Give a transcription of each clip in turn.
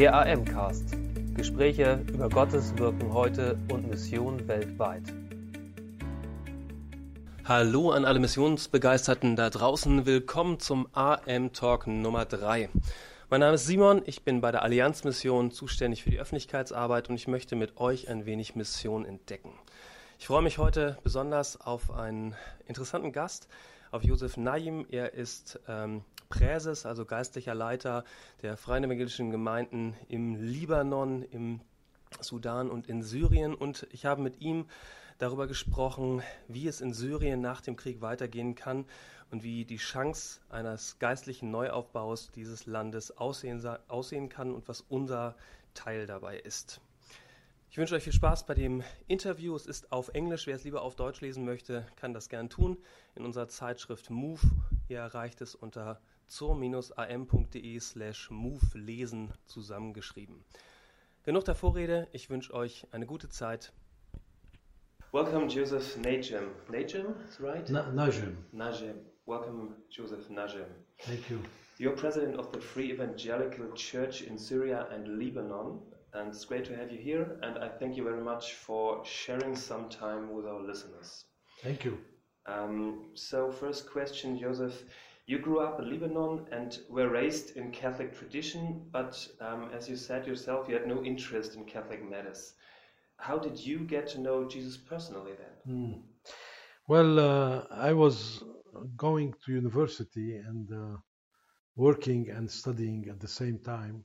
Der AM-Cast. Gespräche über Gottes Wirken heute und Mission weltweit. Hallo an alle Missionsbegeisterten da draußen. Willkommen zum AM Talk Nummer 3. Mein Name ist Simon, ich bin bei der Allianz Mission zuständig für die Öffentlichkeitsarbeit und ich möchte mit euch ein wenig Mission entdecken. Ich freue mich heute besonders auf einen interessanten Gast, auf Josef Naim. Er ist ähm, Präses, also geistlicher Leiter der Freien Evangelischen Gemeinden im Libanon, im Sudan und in Syrien. Und ich habe mit ihm darüber gesprochen, wie es in Syrien nach dem Krieg weitergehen kann und wie die Chance eines geistlichen Neuaufbaus dieses Landes aussehen, aussehen kann und was unser Teil dabei ist. Ich wünsche euch viel Spaß bei dem Interview. Es ist auf Englisch. Wer es lieber auf Deutsch lesen möchte, kann das gern tun. In unserer Zeitschrift Move. Ihr erreicht es unter zur-am.de slash move lesen zusammengeschrieben. Genug der Vorrede, ich wünsche euch eine gute Zeit. Welcome, Joseph Najem. Najem, is right? Na Najem. Najem. Welcome, Joseph Najem. Thank you. You're president of the Free Evangelical Church in Syria and Lebanon, and it's great to have you here. And I thank you very much for sharing some time with our listeners. Thank you. Um, so, first question, Joseph. You grew up in Lebanon and were raised in Catholic tradition, but um, as you said yourself, you had no interest in Catholic matters. How did you get to know Jesus personally then? Mm. Well, uh, I was going to university and uh, working and studying at the same time.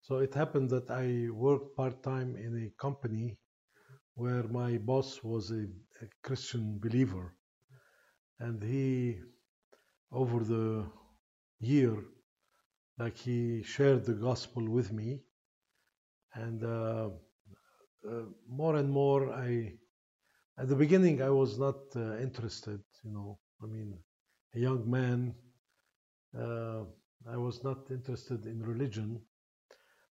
So it happened that I worked part time in a company where my boss was a, a Christian believer. And he over the year, like he shared the gospel with me, and uh, uh, more and more, I at the beginning I was not uh, interested. You know, I mean, a young man, uh, I was not interested in religion.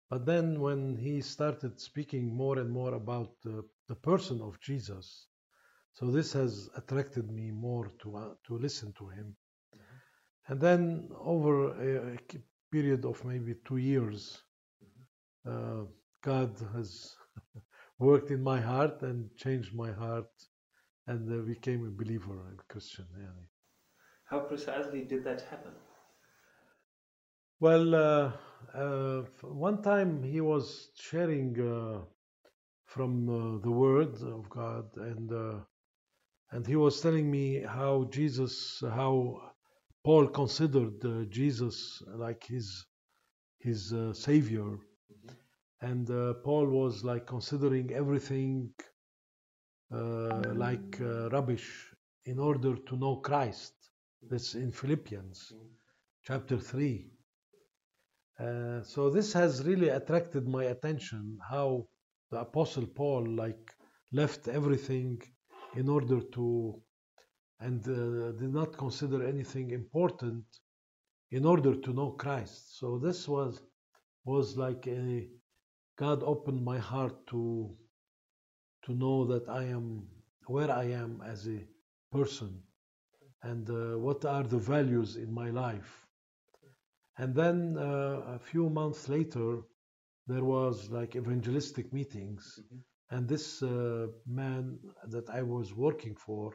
But then, when he started speaking more and more about the person of Jesus, so this has attracted me more to uh, to listen to him and then over a, period of maybe two years, uh, God has worked in my heart and changed my heart and uh, became a believer and Christian. How precisely did that happen? Well, uh, uh one time he was sharing uh, from uh, the Word of God, and and he was telling me how Jesus, how Paul considered uh, Jesus like his his uh, savior, and uh, Paul was like considering everything uh, like uh, rubbish in order to know Christ. That's in Philippians chapter three. Uh, so this has really attracted my attention. How the apostle Paul like left everything in order to and uh, did not consider anything important in order to know Christ. So this was was like a God opened my heart to to know that I am where I am as a person and uh, what are the values in my life. And then uh, a few months later, there was like evangelistic meetings, mm-hmm. and this uh, man that I was working for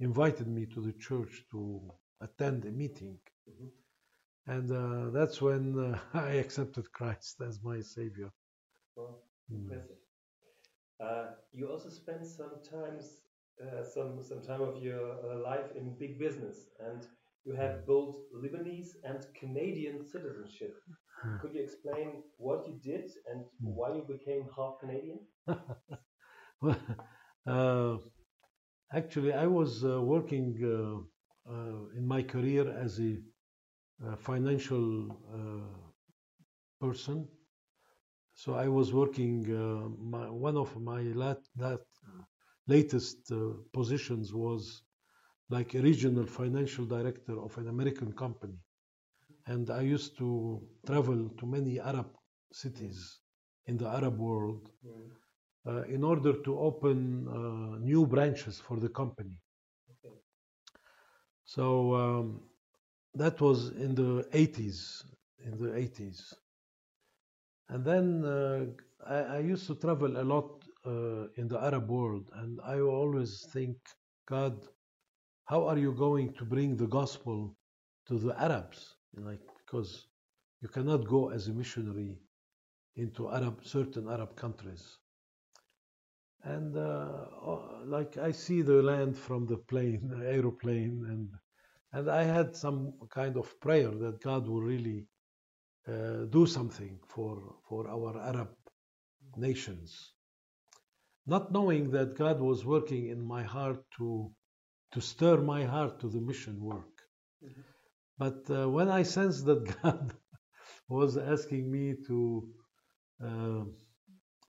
invited me to the church to attend a meeting. Mm-hmm. And uh, that's when uh, I accepted Christ as my Savior. Well, mm. uh, you also spent some times, uh, some some time of your uh, life in big business, and you have mm. both Lebanese and Canadian citizenship. Could you explain what you did and why you became half Canadian? well, uh, Actually, I was uh, working uh, uh, in my career as a financial person. So I was working. My, one of my lat, lat, latest positions was like a regional financial director of an American company. And I used to travel to many Arab cities in the Arab world. Mm uh, in order to open uh, new branches for the company. Okay. So um, that was in the 80s. In the 80s. and then uh, I, I used to travel a lot uh, in the Arab world, and I always think, God, how are you going to bring the gospel to the Arabs? Like because you cannot go as a missionary into Arab certain Arab countries. And uh, oh, like I see the land from the plane, the aeroplane, and and I had some kind of prayer that God will really uh, do something for for our Arab nations, not knowing that God was working in my heart to to stir my heart to the mission work. But uh, when I sensed that God was asking me to, uh,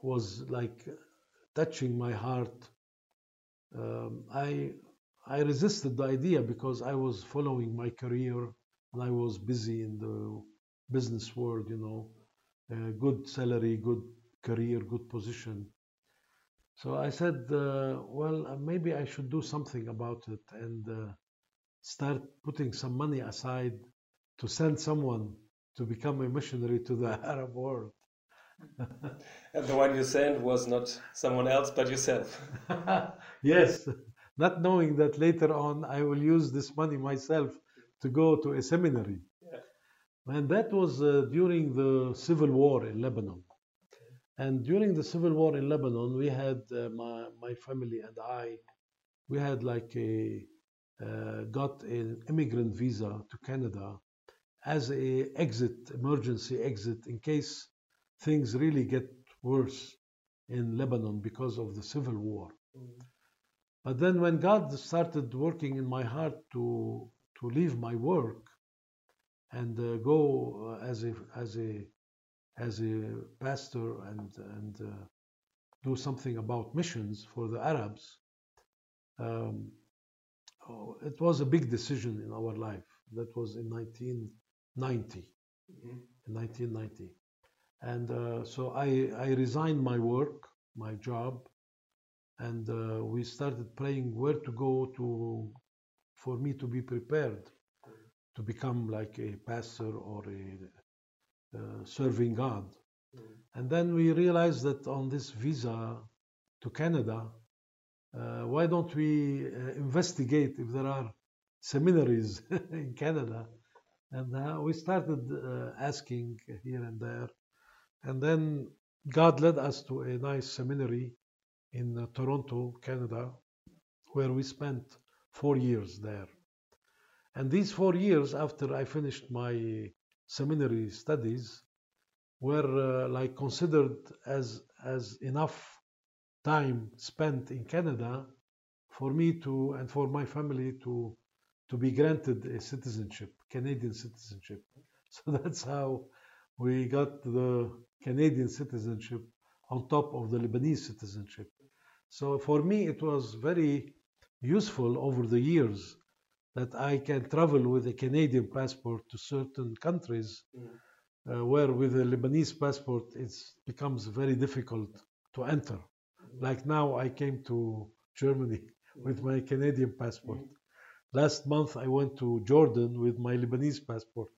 was like touching my heart, um, I I resisted the idea because I was following my career and I was busy in the business world, you know, good salary, good career, good position. So I said, uh, well, uh, maybe I should do something about it and uh, start putting some money aside to send someone to become a missionary to the Arab world. And the one you sent was not someone else but yourself. yes, not knowing that later on I will use this money myself to go to a seminary. Yeah. And that was uh, during the civil war in Lebanon. And during the civil war in Lebanon, we had uh, my, my family and I, we had like a uh, got an immigrant visa to Canada as a exit, emergency exit, in case things really get worse in Lebanon because of the civil war. Mm. But then when God started working in my heart to to leave my work and uh, go uh, as a as a as a pastor and and uh, do something about missions for the Arabs, um, oh, it was a big decision in our life. That was in 1990. Mm-hmm. In 1990. And uh, so I, I resigned my work, my job, and uh, we started praying where to go to for me to be prepared to become like a pastor or a uh, serving God. Mm-hmm. And then we realized that on this visa to Canada, uh, why don't we uh, investigate if there are seminaries in Canada? And uh, we started uh, asking here and there. And then God led us to a nice seminary in uh, Toronto, Canada, where we spent four years there. And these four years after I finished my seminary studies were uh, like considered as as enough time spent in Canada for me to and for my family to to be granted a citizenship, Canadian citizenship. So that's how we got the Canadian citizenship on top of the Lebanese citizenship. So for me, it was very useful over the years that I can travel with a Canadian passport to certain countries mm. uh, where with a Lebanese passport it becomes very difficult to enter. Mm. Like now I came to Germany with my Canadian passport. Last month I went to Jordan with my Lebanese passport.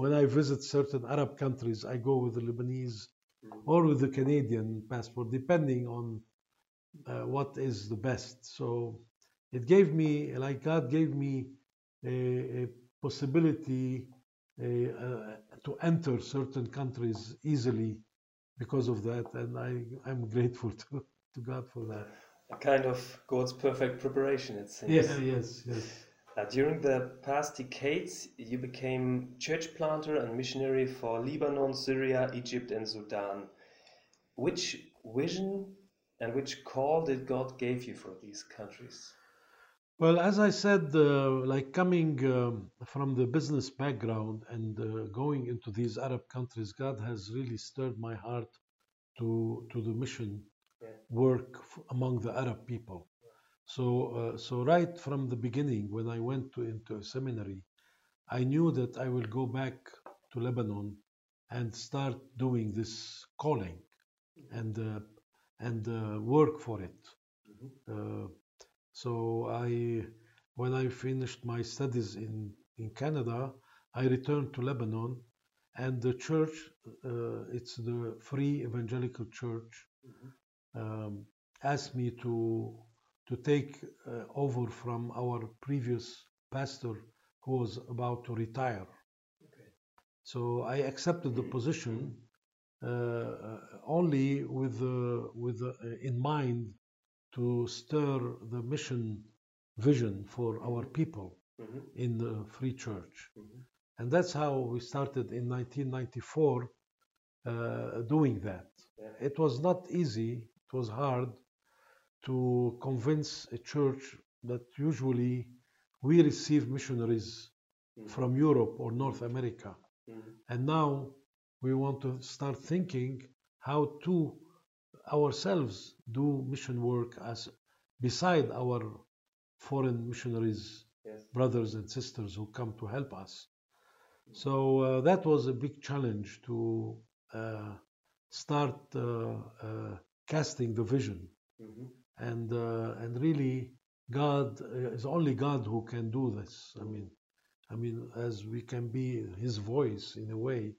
When I visit certain Arab countries, I go with the Lebanese or with the Canadian passport, depending on uh, what is the best. So it gave me, like God gave me a, a possibility uh, to enter certain countries easily because of that, and I, I'm grateful to, to God for that. A kind of God's perfect preparation, it seems. Yes, yes, yes. Uh, during the past decades, you became church planter and missionary for Lebanon, Syria, Egypt, and Sudan. Which vision and which call did God give you for these countries? Well, as I said, uh, like coming um, from the business background and uh, going into these Arab countries, God has really stirred my heart to to the mission yeah. work among the Arab people. So, uh, so right from the beginning, when I went to into a seminary, I knew that I will go back to Lebanon and start doing this calling, and uh, and uh, work for it. Mm-hmm. Uh, so I, when I finished my studies in, in Canada, I returned to Lebanon and the church, uh, it's the Free Evangelical Church, um, asked me to to take uh, over from our previous pastor who was about to retire. So I accepted the position uh, uh, only with uh, with uh, in mind to stir the mission vision for our people Mhm. in the Free Church. Mhm. And that's how we started in 1994 uh, doing that. Yeah. It was not easy, it was hard to convince a church that usually we receive missionaries Mhm. from Europe or North America. Mhm. And now we want to start thinking how to ourselves do mission work as beside our foreign missionaries Yes. brothers and sisters who come to help us. So uh, that was a big challenge to uh, start uh, uh, casting the vision, Mhm. And uh, and really, God uh, is only God who can do this. I mean, I mean, as we can be His voice in a way,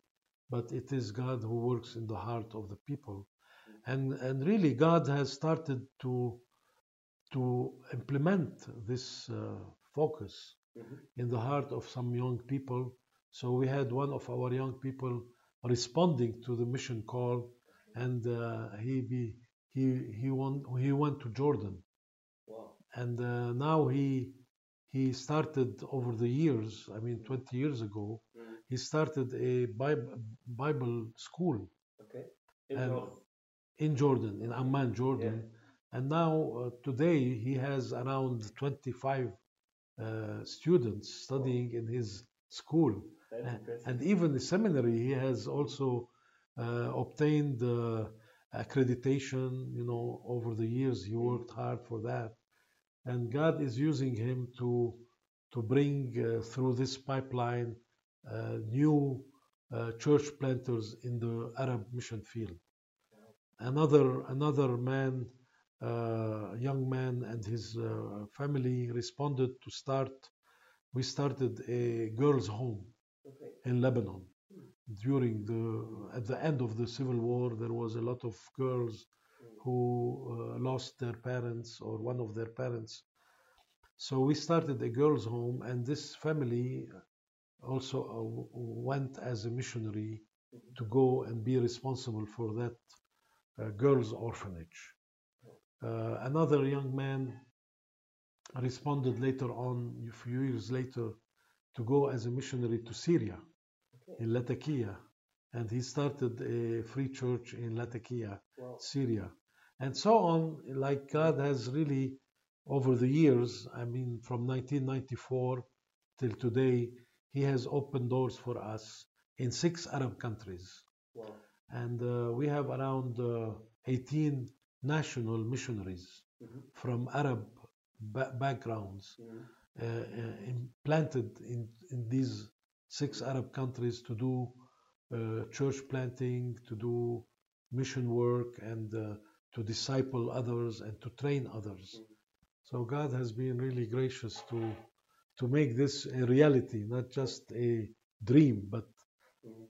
but it is God who works in the heart of the people, and and really, God has started to to implement this uh, focus Mhm. in the heart of some young people. So we had one of our young people responding to the mission call, and uh, he be, he he went he went to Jordan, Wow. and uh, now he he started over the years. I mean, 20 years ago, Mhm. he started a Bible, Bible school Okay. In Jordan. in Jordan, in Amman, Jordan. And now, uh, today, he has around 25 uh, students studying in his school. That's A- impressive. And even the seminary, he has also uh, obtained uh, accreditation. You know, over the years, he worked hard for that. And God is using him to, to bring uh, through this pipeline uh, new uh, church planters in the Arab mission field another another man, uh, young man, and his uh, family responded to start. We started a girls' home okay. in Lebanon during the at the end of the civil war. There was a lot of girls who uh, lost their parents or one of their parents. So we started a girls' home, and this family also uh, went as a missionary to go and be responsible for that uh, girls' orphanage. Uh, another young man responded later on, a few years later, to go as a missionary to Syria in Latakia, and he started a free church in Latakia, Wow. Syria, and so on. Like God has really, over the years, I mean, from 1994 till today, He has opened doors for us in six Arab countries Wow. and uh, we have around uh, 18 national missionaries Mhm. from Arab ba- backgrounds Mhm. uh, uh, implanted in, in these six Arab countries to do uh, church planting, to do mission work, and uh, to disciple others and to train others. So God has been really gracious to to make this a reality, not just a dream, but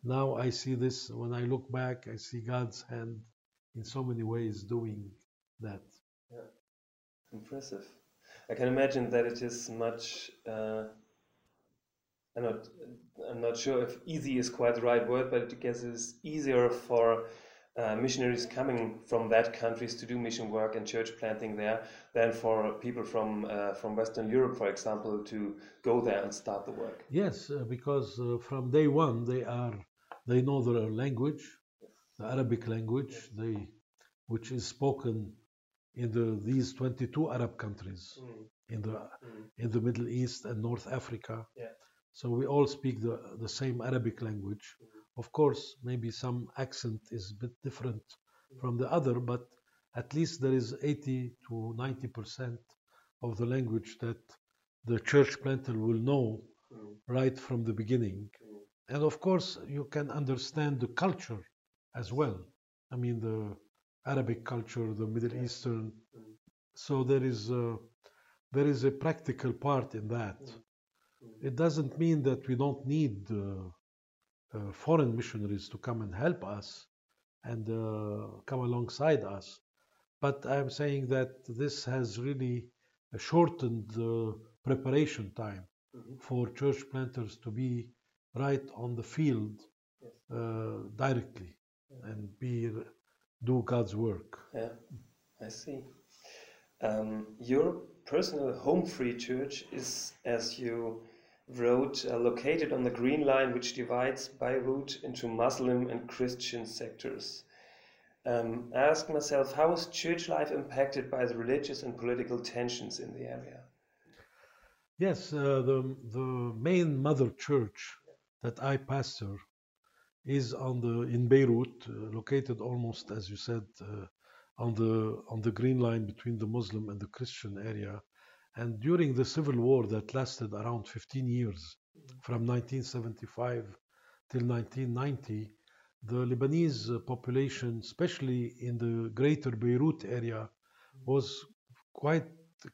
now I see this when I look back, I see God's hand in so many ways doing that. Yeah, Impressive. I can imagine that it is much. Uh, I'm not. I'm not sure if "easy" is quite the right word, but I guess it's easier for uh, missionaries coming from that countries to do mission work and church planting there than for people from uh, from Western Europe, for example, to go there and start the work. Yes, uh, because uh, from day one they are they know the language, the Arabic language, they which is spoken in the these 22 Arab countries in the Mm. in the Middle East and North Africa. Yeah. So we all speak the, the same Arabic language. Of course, maybe some accent is a bit different from the other, but at least there is 80 to 90 percent of the language that the church planter will know right from the beginning. And of course, you can understand the culture as well. I mean, the Arabic culture, the Middle Yeah. Eastern. So there is a, there is a practical part in that. Mm. It doesn't mean that we don't need uh, uh, foreign missionaries to come and help us and uh, come alongside us. But I'm saying that this has really shortened the preparation time Mhm. for church planters to be right on the field Yes. uh, directly and be do God's work. Yeah, I see. Um, your personal home free church is, as you wrote, uh, located on the Green Line, which divides Beirut into Muslim and Christian sectors. Um, I asked myself, how is church life impacted by the religious and political tensions in the area? Yes, uh, the the main mother church that I pastor is on the in Beirut, uh, located almost as you said uh, on the on the green line between the Muslim and the Christian area. And during the civil war that lasted around 15 years, from 1975 till 1990, the Lebanese population, especially in the greater Beirut area, was quite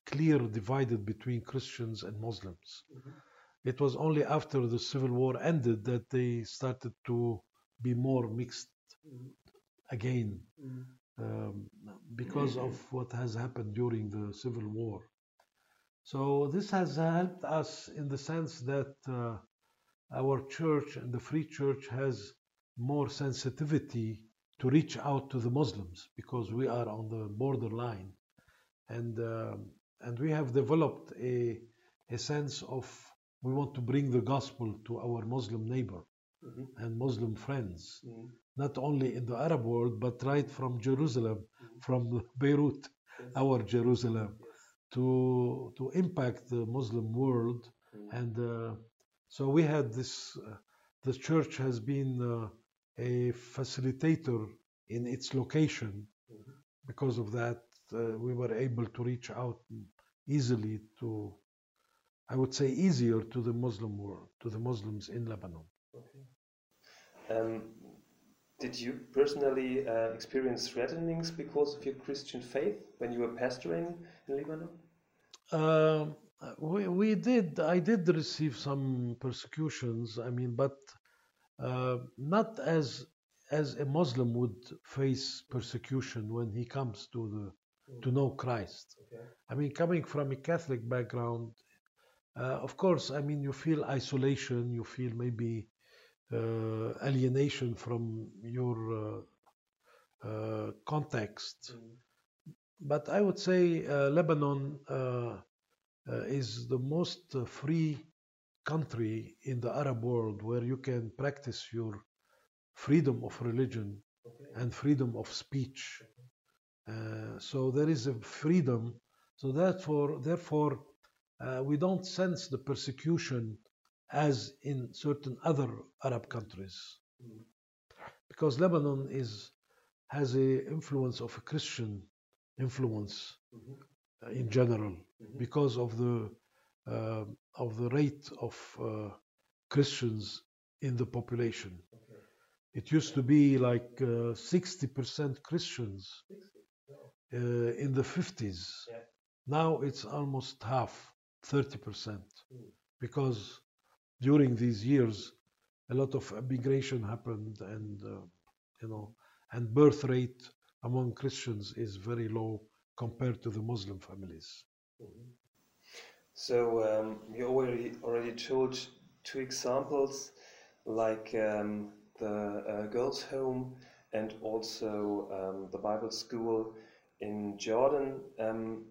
clear divided between Christians and Muslims. Mm-hmm. It was only after the civil war ended that they started to be more mixed mm-hmm. again mm-hmm. um, because of what has happened during the civil war. So this has helped us in the sense that uh, our church and the free church has more sensitivity to reach out to the Muslims because we are on the borderline, and um and we have developed a a sense of we want to bring the gospel to our Muslim neighbor Mhm. and Muslim friends, Mhm. not only in the Arab world but right from Jerusalem, from Beirut, Yes. our Jerusalem. To to impact the Muslim world Mhm. and uh, so we had this uh, the church has been uh, a facilitator in its location Mhm. because of that uh, we were able to reach out easily to i would say easier to the muslim world to the muslims in lebanon Okay. Um, did you personally uh, experience threatenings because of your Christian faith when you were pastoring in Lebanon? Um, we, we did i did receive some persecutions i mean but uh, not as as a muslim would face persecution when he comes to the to know christ. Okay. i mean coming from a catholic background uh, of course i mean you feel isolation you feel maybe uh, alienation from your uh, uh, context but I would say uh, Lebanon uh, uh, is the most uh, free country in the Arab world where you can practice your freedom of religion Okay. and freedom of speech. Uh, so there is a freedom. So therefore, therefore, uh, we don't sense the persecution as in certain other Arab countries, Mm. because Lebanon is has a influence of a Christian influence Mhm. uh, in general Mhm. because of the uh, of the rate of uh, Christians in the population. Okay. It used to be like uh, 60% Christians uh, in the 50s. Yeah. Now it's almost half, 30%, Mm. because during these years a lot of immigration happened, and uh, you know, and birth rate among Christians is very low compared to the Muslim families. So um, you already already told two examples, like um, the uh, girls' home and also um, the Bible school in Jordan. Um,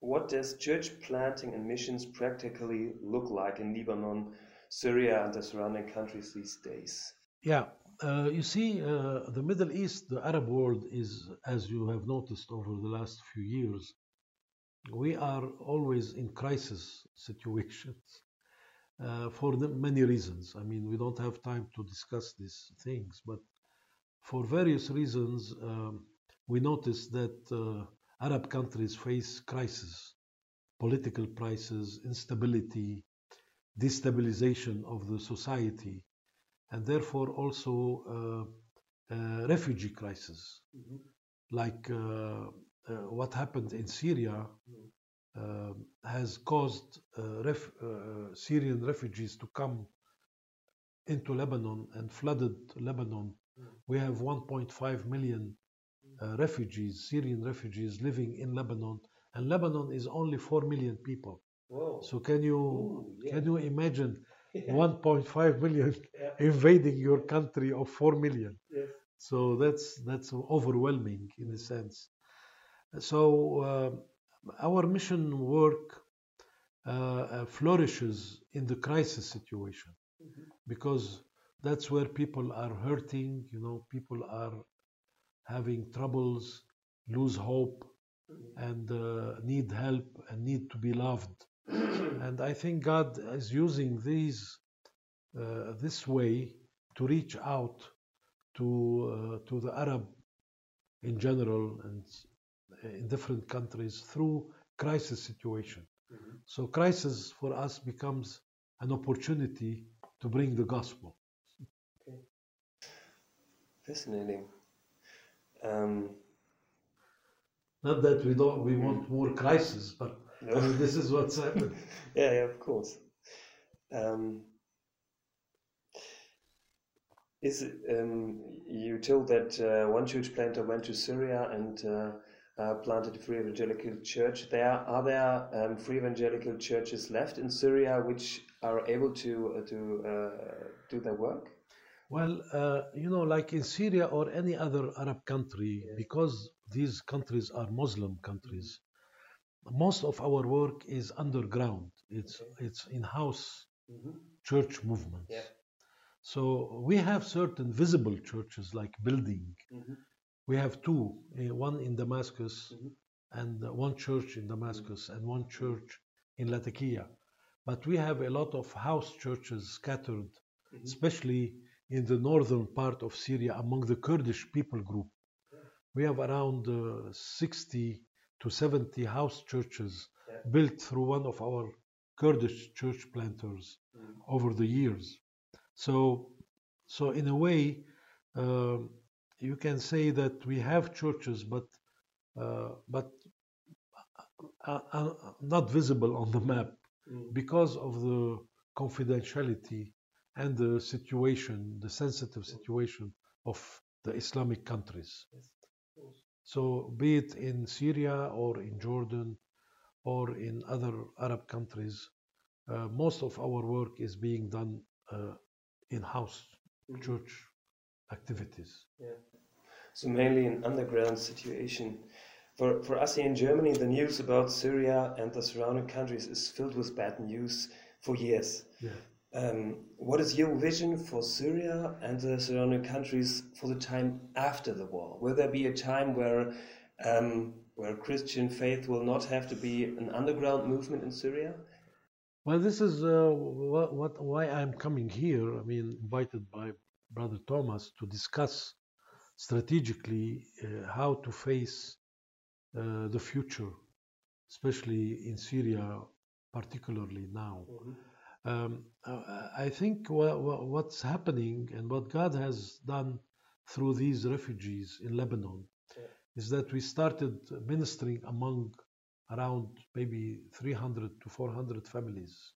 what does church planting and missions practically look like in Lebanon, Syria, and the surrounding countries these days? Yeah, uh, you see, uh, the Middle East, the Arab world is, as you have noticed over the last few years, we are always in crisis situations uh, for many reasons. I mean, we don't have time to discuss these things, but for various reasons, um, we notice that uh, Arab countries face crisis, political crisis, instability, destabilization of the society, and therefore also uh, uh, refugee crisis, like uh, uh, what happened in Syria uh, has caused uh, ref- uh, Syrian refugees to come into Lebanon and flooded Lebanon. We have 1.5 million uh, refugees, Syrian refugees, living in Lebanon, and Lebanon is only 4 million people. Whoa. So can you Ooh, yeah. can you imagine. 1.5 million invading your country of 4 million? Yes. So that's that's overwhelming in a sense. So uh, our mission work uh, uh, flourishes in the crisis situation because that's where people are hurting. You know, people are having troubles, lose hope, and uh, need help and need to be loved. and I think God is using these uh, this way to reach out to uh, to the Arab in general and in different countries through crisis situation. So crisis for us becomes an opportunity to bring the gospel. Fascinating. Um, Not that we don't we want more crisis, but I mean, this is what's happening. yeah, yeah, of course. Um, is um, you told that uh, one church planter went to Syria and uh, uh, planted a free evangelical church there. Are there um, free evangelical churches left in Syria which are able to uh, to uh, do their work? Well, uh, you know, like in Syria or any other Arab country, because these countries are Muslim countries, most of our work is underground. It's it's in-house church movements. Yeah. So we have certain visible churches like building. Mhm. We have two, uh, one in Damascus Mhm. and one church in Damascus and one church in Latakia. But we have a lot of house churches scattered, Mhm. especially in the northern part of Syria among the Kurdish people group. We have around uh, 60 to 70 house churches Yeah. built through one of our Kurdish church planters Mhm. over the years. So, so in a way, um, you can say that we have churches, but uh, but uh, uh, not visible on the map Mm. because of the confidentiality and the situation, the sensitive situation of the Islamic countries. So, be it in Syria or in Jordan or in other Arab countries, uh, most of our work is being done uh, in house church activities. Yeah. So mainly an underground situation. For, for us here in Germany, the news about Syria and the surrounding countries is filled with bad news for years. Yeah. Um, what is your vision for Syria and the surrounding countries for the time after the war? Will there be a time where um, where Christian faith will not have to be an underground movement in Syria? Well, this is uh, what, what why I'm coming here. I mean, invited by Brother Thomas to discuss strategically uh, how to face uh, the future, especially in Syria, particularly now. Um, uh, I think wha- wha- what's happening and what God has done through these refugees in Lebanon Yeah. is that we started ministering among around maybe 300 to 400 families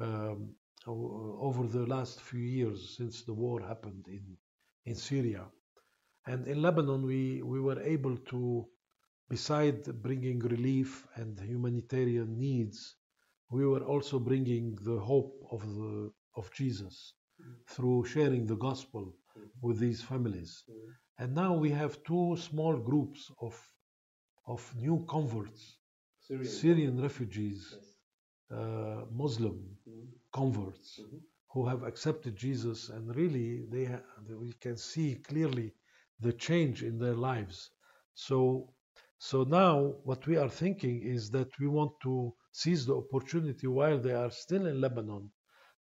um, over the last few years since the war happened in, in Syria. And in Lebanon, we, we were able to, beside bringing relief and humanitarian needs, we were also bringing the hope of the of Jesus through sharing the gospel with these families. And now we have two small groups of of new converts, Syrian refugees, uh, Muslim converts who have accepted Jesus, and really they ha- we can see clearly the change in their lives. So, so now what we are thinking is that we want to seize the opportunity while they are still in Lebanon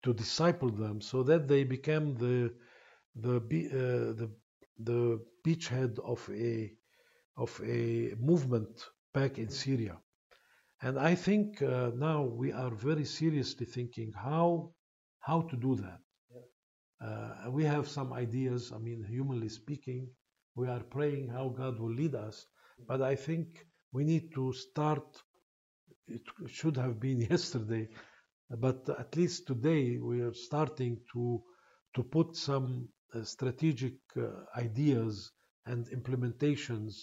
to disciple them, so that they become the the uh, the the beachhead of a of a movement back in Syria. And I think uh, now we are very seriously thinking how how to do that. Uh, we have some ideas. I mean, humanly speaking, we are praying how God will lead us. But I think we need to start. It should have been yesterday but at least today we are starting to to put some uh, strategic uh, ideas and implementations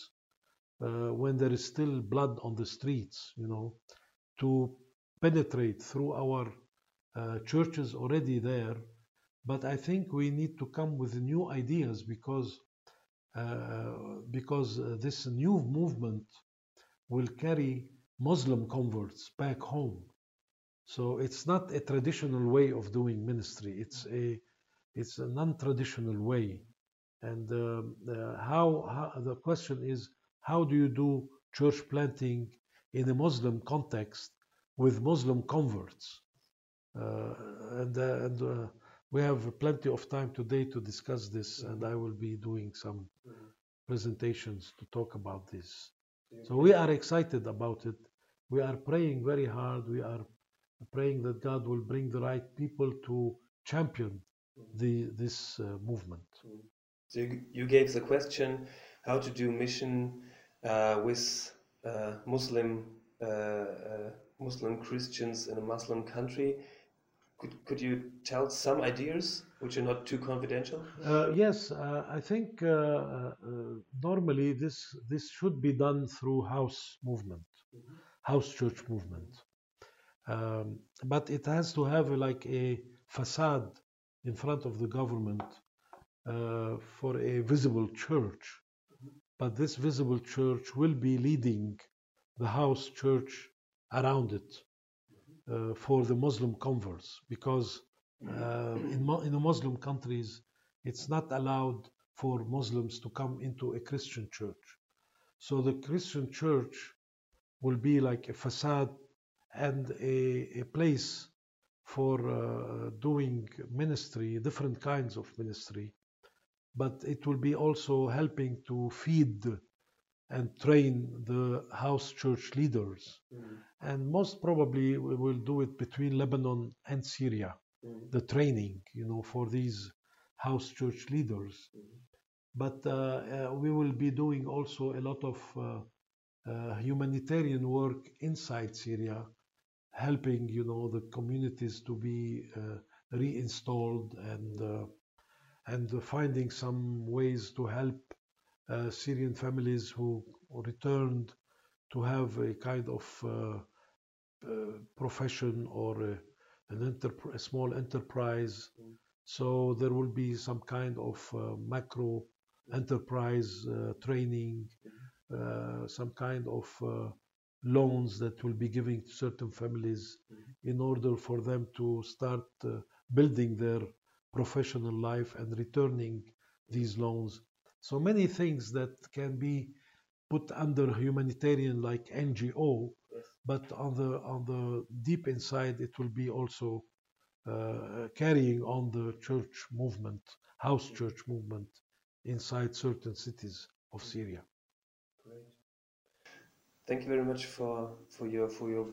uh, when there is still blood on the streets, you know, to penetrate through our uh, churches already there. But I think we need to come with new ideas because because uh, this new movement will carry Muslim converts back home. So it's not a traditional way of doing ministry. It's a it's a non-traditional way. And um, uh, how, how the question is how do you do church planting in a Muslim context with Muslim converts? Uh, and uh, and uh, we have plenty of time today to discuss this, and I will be doing some presentations to talk about this. So we are excited about it. We are praying very hard. We are praying that God will bring the right people to champion the this uh, movement. So you, you gave the question how to do mission uh, with uh, Muslim uh, uh, Muslim Christians in a Muslim country. Could, could you tell some ideas which are not too confidential? Uh, yes, I think normally this this should be done through house movement, mm -hmm. house church movement. Um, but it has to have like a facade in front of the government uh, for a visible church. But this visible church will be leading the house church around it uh, for the Muslim converts because uh, in, in the Muslim countries it's not allowed for Muslims to come into a Christian church. So the Christian church will be like a facade and a, a place for uh, doing ministry, different kinds of ministry, but it will be also helping to feed and train the house church leaders. Mm. And most probably we will do it between Lebanon and Syria, mm. the training, you know, for these house church leaders. Mm. But uh, uh, we will be doing also a lot of uh, uh humanitarian work inside Syria helping you know the communities to be uh, reinstalled and uh, and finding some ways to help Syrian families who returned to have a kind of uh, uh, profession or a, an a small enterprise. So there will be some kind of uh, macro enterprise training, some kind of loans that will be giving to certain families mm-hmm. in order for them to start uh, building their professional life and returning these loans. So many things that can be put under humanitarian like NGO, yes. but on the on the deep inside it will be also uh, carrying on the church movement, house church movement inside certain cities of Syria. Great. Thank you very much for, for your for your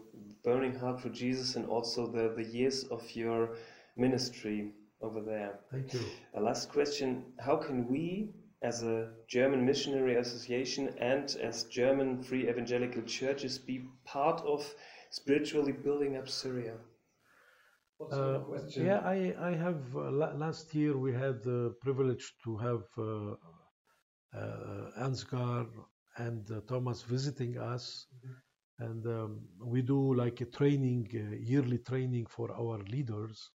burning heart for Jesus and also the, the years of your ministry over there. Thank you. A last question: How can we, as a German missionary association and as German free evangelical churches, be part of spiritually building up Syria? Uh, yeah, I, I have. Uh, last year we had the privilege to have uh, uh Ansgar and uh, Thomas visiting us. Mm-hmm. And um, we do like a training, uh, yearly training for our leaders.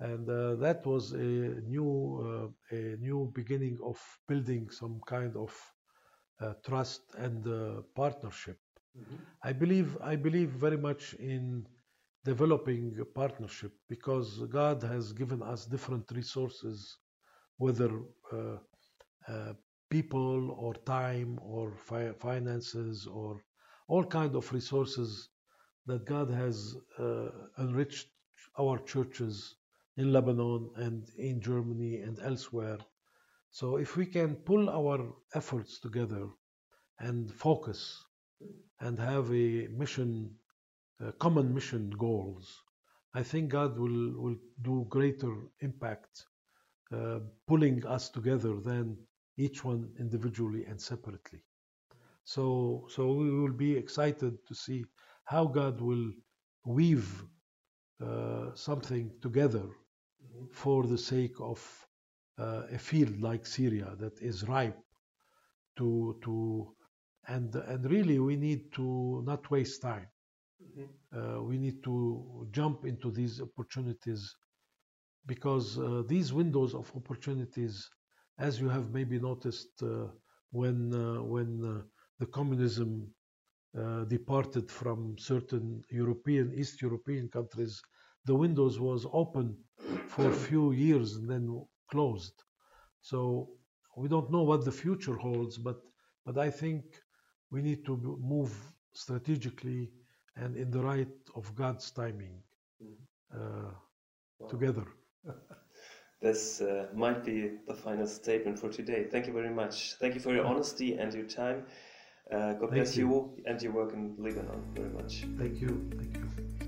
And uh, that was a new, uh, a new beginning of building some kind of uh, trust and uh, partnership. Mm-hmm. I believe, I believe very much in developing a partnership because God has given us different resources, whether people or time or fi- finances or all kind of resources that God has uh, enriched our churches in Lebanon and in Germany and elsewhere. So if we can pull our efforts together and focus and have a mission, uh, common mission goals, I think God will, will do greater impact uh, pulling us together than each one individually and separately. So, so we will be excited to see how God will weave uh, something together for the sake of uh, a field like Syria that is ripe to to and and really we need to not waste time. Uh, we need to jump into these opportunities because uh, these windows of opportunities, as you have maybe noticed uh, when uh, when uh, the communism uh, departed from certain European East European countries, the windows was open for a few years and then closed. So we don't know what the future holds, but but I think we need to move strategically and in the right of God's timing uh, Wow. together. This uh, might be the final statement for today. Thank you very much. Thank you for your honesty and your time. Uh, God Thank bless you. you and your work in Lebanon very much. Thank you. Thank you.